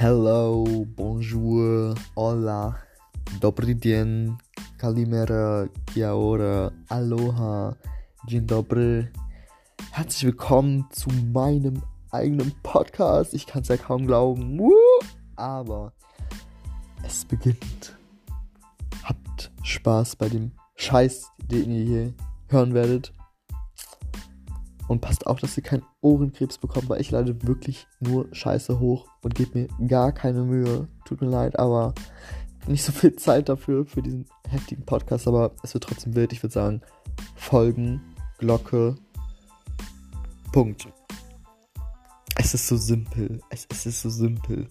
Hello, bonjour, hola, dobry dzień, kalimera, kia ora, aloha, dzień dobry. Herzlich willkommen zu meinem eigenen Podcast. Ich kann es ja kaum glauben, aber es beginnt. Habt Spaß bei dem Scheiß, den ihr hier hören werdet. Und passt auf, dass ihr keinen Ohrenkrebs bekommt, weil ich lade wirklich nur Scheiße hoch und gebe mir gar keine Mühe. Tut mir leid, aber nicht so viel Zeit dafür, für diesen heftigen Podcast, aber es wird trotzdem wild. Ich würde sagen, Folgen, Glocke, Punkt. Es ist so simpel. Es, es ist so simpel.